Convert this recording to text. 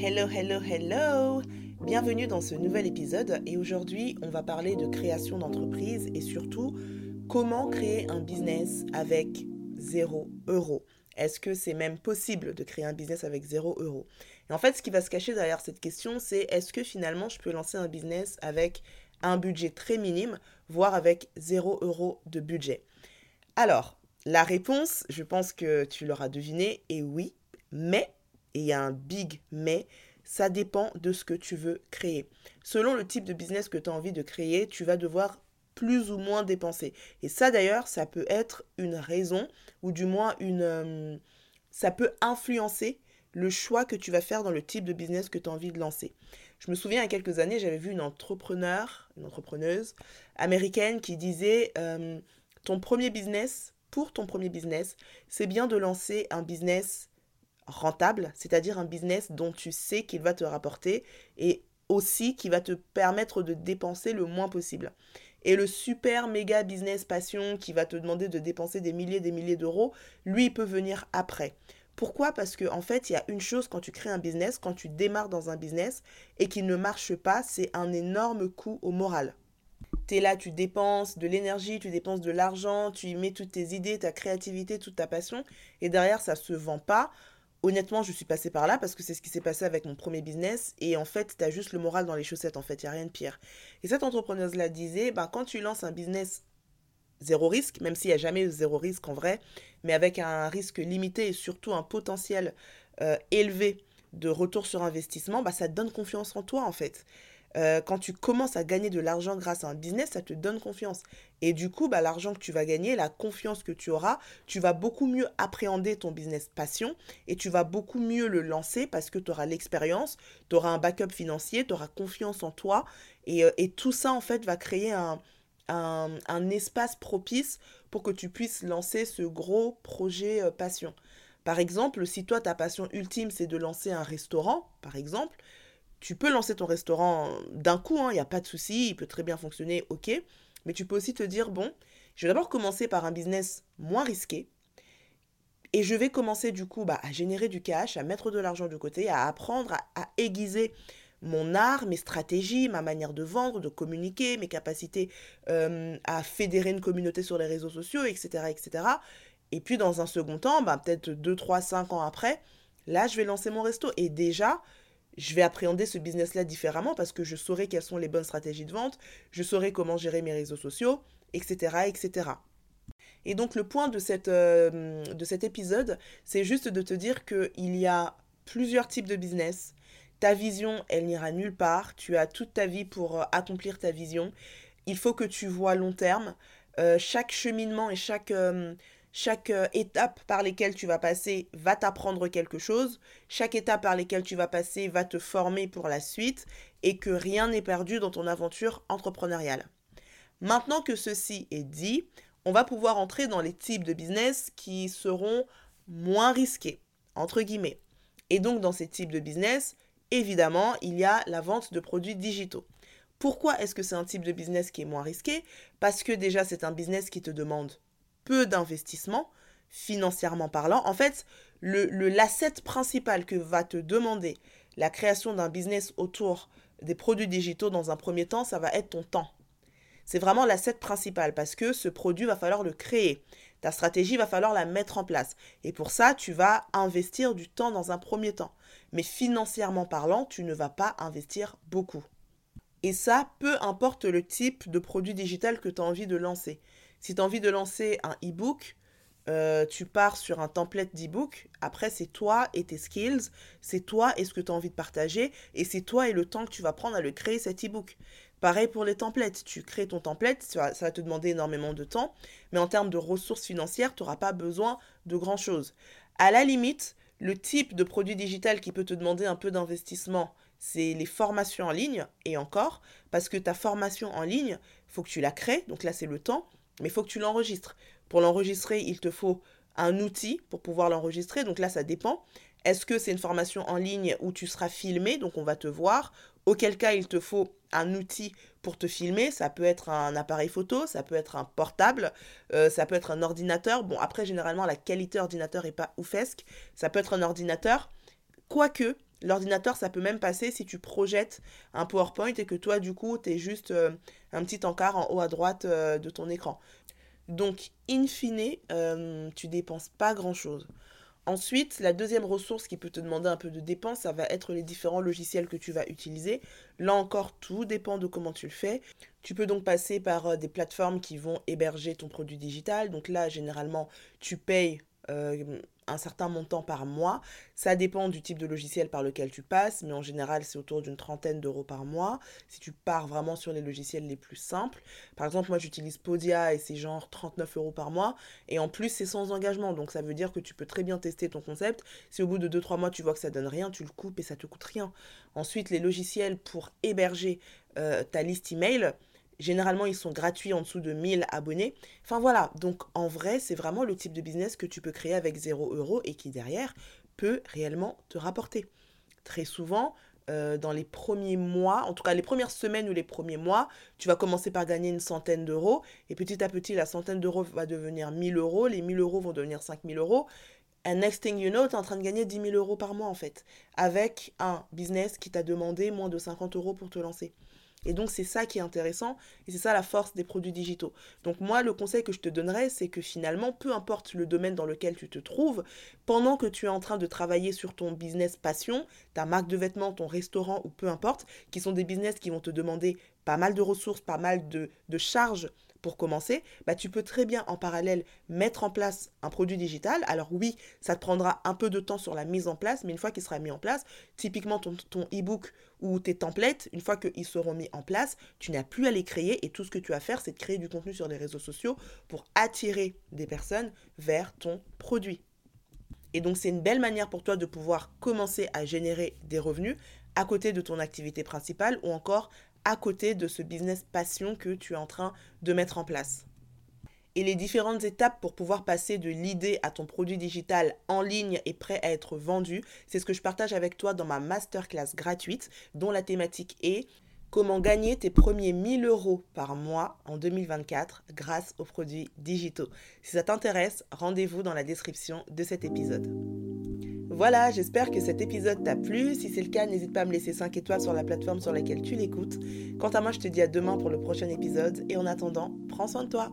Hello, hello, hello. Bienvenue dans ce nouvel épisode et aujourd'hui on va parler de création d'entreprise et surtout comment créer un business avec 0 euro. Est-ce que c'est même possible de créer un business avec 0 euro? Et en fait ce qui va se cacher derrière cette question c'est est-ce que finalement je peux lancer un business avec un budget très minime, voire avec 0 euro de budget? Alors, la réponse, je pense que tu l'auras deviné, est oui, mais il y a un big mais, ça dépend de ce que tu veux créer. Selon le type de business que tu as envie de créer, tu vas devoir plus ou moins dépenser. Et ça d'ailleurs, ça peut être une raison, ou du moins une... Euh, ça peut influencer le choix que tu vas faire dans le type de business que tu as envie de lancer. Je me souviens, il y a quelques années, j'avais vu une entrepreneur, une entrepreneuse américaine qui disait, euh, ton premier business, pour ton premier business, c'est bien de lancer un business rentable, c'est-à-dire un business dont tu sais qu'il va te rapporter et aussi qui va te permettre de dépenser le moins possible. Et le super méga business passion qui va te demander de dépenser des milliers et des milliers d'euros, lui, peut venir après. Pourquoi? Parce qu'en en fait, il y a une chose quand tu crées un business, quand tu démarres dans un business et qu'il ne marche pas, c'est un énorme coût au moral. Tu es là, tu dépenses de l'énergie, tu dépenses de l'argent, tu y mets toutes tes idées, ta créativité, toute ta passion, et derrière, ça ne se vend pas honnêtement, je suis passée par là parce que c'est ce qui s'est passé avec mon premier business. Et en fait, tu as juste le moral dans les chaussettes, en fait. Il n'y a rien de pire. Et cette entrepreneuse-là disait, ben, quand tu lances un business zéro risque, même s'il n'y a jamais zéro risque en vrai, mais avec un risque limité et surtout un potentiel euh, élevé de retour sur investissement, bah, ça te donne confiance en toi, en fait. Euh, quand tu commences à gagner de l'argent grâce à un business, ça te donne confiance. Et du coup, bah, l'argent que tu vas gagner, la confiance que tu auras, tu vas beaucoup mieux appréhender ton business passion et tu vas beaucoup mieux le lancer parce que tu auras l'expérience, tu auras un backup financier, tu auras confiance en toi. Et, euh, et, tout ça, en fait, va créer un, un, espace propice pour que tu puisses lancer ce gros projet euh, passion. Par exemple, si toi, ta passion ultime, c'est de lancer un restaurant, par exemple, tu peux lancer ton restaurant d'un coup, il hein, n'y a pas de souci, il peut très bien fonctionner, ok. Mais tu peux aussi te dire, bon, je vais d'abord commencer par un business moins risqué. Et je vais commencer du coup bah, à générer du cash, à mettre de l'argent de côté, à apprendre à, aiguiser mon art, mes stratégies, ma manière de vendre, de communiquer, mes capacités euh, à fédérer une communauté sur les réseaux sociaux, etc. etc. Et puis dans un second temps, bah, peut-être 2, 3, 5 ans après, là je vais lancer mon resto. Et déjà, je vais appréhender ce business-là différemment parce que je saurai quelles sont les bonnes stratégies de vente, je saurai comment gérer mes réseaux sociaux, etc. etc. Et donc le point de, cette, euh, de cet épisode, c'est juste de te dire qu'il y a plusieurs types de business. Ta vision, elle n'ira nulle part. Tu as toute ta vie pour euh, accomplir ta vision. Il faut que tu vois long terme. Euh, chaque cheminement et chaque, chaque euh, étape par lesquelles tu vas passer va t'apprendre quelque chose. Chaque étape par lesquelles tu vas passer va te former pour la suite et que rien n'est perdu dans ton aventure entrepreneuriale. Maintenant que ceci est dit, on va pouvoir entrer dans les types de business qui seront moins risqués, entre guillemets. Et donc dans ces types de business, évidemment, il y a la vente de produits digitaux. Pourquoi est-ce que c'est un type de business qui est moins risqué? Parce que déjà c'est un business qui te demande peu d'investissement, financièrement parlant. En fait, le, l'asset principal que va te demander la création d'un business autour des produits digitaux dans un premier temps, ça va être ton temps. C'est vraiment l'asset principal parce que ce produit va falloir le créer. Ta stratégie va falloir la mettre en place. Et pour ça, tu vas investir du temps dans un premier temps. Mais financièrement parlant, tu ne vas pas investir beaucoup. Et ça, peu importe le type de produit digital que tu as envie de lancer. Si tu as envie de lancer un e-book, euh, tu pars sur un template d'e-book. Après, c'est toi et tes skills, c'est toi et ce que tu as envie de partager, et c'est toi et le temps que tu vas prendre à le créer cet e-book. Pareil pour les templates. Tu crées ton template, ça va, te demander énormément de temps, mais en termes de ressources financières, tu n'auras pas besoin de grand-chose. À la limite, le type de produit digital qui peut te demander un peu d'investissement, c'est les formations en ligne, et encore, parce que ta formation en ligne, faut que tu la crées, donc là c'est le temps, mais il faut que tu l'enregistres. Pour l'enregistrer, il te faut un outil pour pouvoir l'enregistrer. Donc là, ça dépend. Est-ce que c'est une formation en ligne où tu seras filmé, donc on va te voir Auquel cas, il te faut un outil pour te filmer. Ça peut être un appareil photo, ça peut être un portable, euh, ça peut être un ordinateur. Bon, après, généralement, la qualité ordinateur n'est pas oufesque. Ça peut être un ordinateur. Quoique, L'ordinateur, ça peut même passer si tu projettes un PowerPoint et que toi, du coup, tu es juste euh, un petit encart en haut à droite euh, de ton écran. Donc, in fine, euh, tu dépenses pas grand-chose. Ensuite, la deuxième ressource qui peut te demander un peu de dépenses, ça va être les différents logiciels que tu vas utiliser. Là encore, tout dépend de comment tu le fais. Tu peux donc passer par des plateformes qui vont héberger ton produit digital. Donc là, généralement, tu payes un certain montant par mois. Ça dépend du type de logiciel par lequel tu passes, mais en général, c'est autour d'une trentaine d'euros par mois. Si tu pars vraiment sur les logiciels les plus simples. Par exemple, moi, j'utilise Podia et c'est genre 39 euros par mois. Et en plus, c'est sans engagement. Donc, ça veut dire que tu peux très bien tester ton concept. Si au bout de 2-3 mois, tu vois que ça donne rien, tu le coupes et ça te coûte rien. Ensuite, les logiciels pour héberger euh, ta liste email Généralement, ils sont gratuits en dessous de 1000 abonnés. Enfin voilà, donc en vrai, c'est vraiment le type de business que tu peux créer avec 0 euros et qui derrière peut réellement te rapporter. Très souvent, euh, dans les premiers mois, en tout cas les premières semaines ou les premiers mois, tu vas commencer par gagner une centaine d'euros et petit à petit, la centaine d'euros va devenir 1000 euros, les 1000 euros vont devenir 5000 euros. And next thing you know, tu es en train de gagner 10 000 euros par mois en fait, avec un business qui t'a demandé moins de 50 euros pour te lancer. Et donc c'est ça qui est intéressant et c'est ça la force des produits digitaux. Donc moi le conseil que je te donnerais c'est que finalement peu importe le domaine dans lequel tu te trouves, pendant que tu es en train de travailler sur ton business passion, ta marque de vêtements, ton restaurant ou peu importe, qui sont des business qui vont te demander pas mal de ressources, pas mal de, de charges pour commencer, bah, tu peux très bien en parallèle mettre en place un produit digital. Alors oui, ça te prendra un peu de temps sur la mise en place, mais une fois qu'il sera mis en place, typiquement ton, ton e-book ou tes templates, une fois qu'ils seront mis en place, tu n'as plus à les créer et tout ce que tu as à faire, c'est de créer du contenu sur les réseaux sociaux pour attirer des personnes vers ton produit. Et donc c'est une belle manière pour toi de pouvoir commencer à générer des revenus à côté de ton activité principale ou encore à côté de ce business passion que tu es en train de mettre en place. Et les différentes étapes pour pouvoir passer de l'idée à ton produit digital en ligne et prêt à être vendu, c'est ce que je partage avec toi dans ma masterclass gratuite dont la thématique est comment gagner tes premiers 1000 euros par mois en 2024 grâce aux produits digitaux. Si ça t'intéresse, rendez-vous dans la description de cet épisode. Voilà, j'espère que cet épisode t'a plu. Si c'est le cas, n'hésite pas à me laisser 5 étoiles sur la plateforme sur laquelle tu l'écoutes. Quant à moi, je te dis à demain pour le prochain épisode. Et en attendant, prends soin de toi.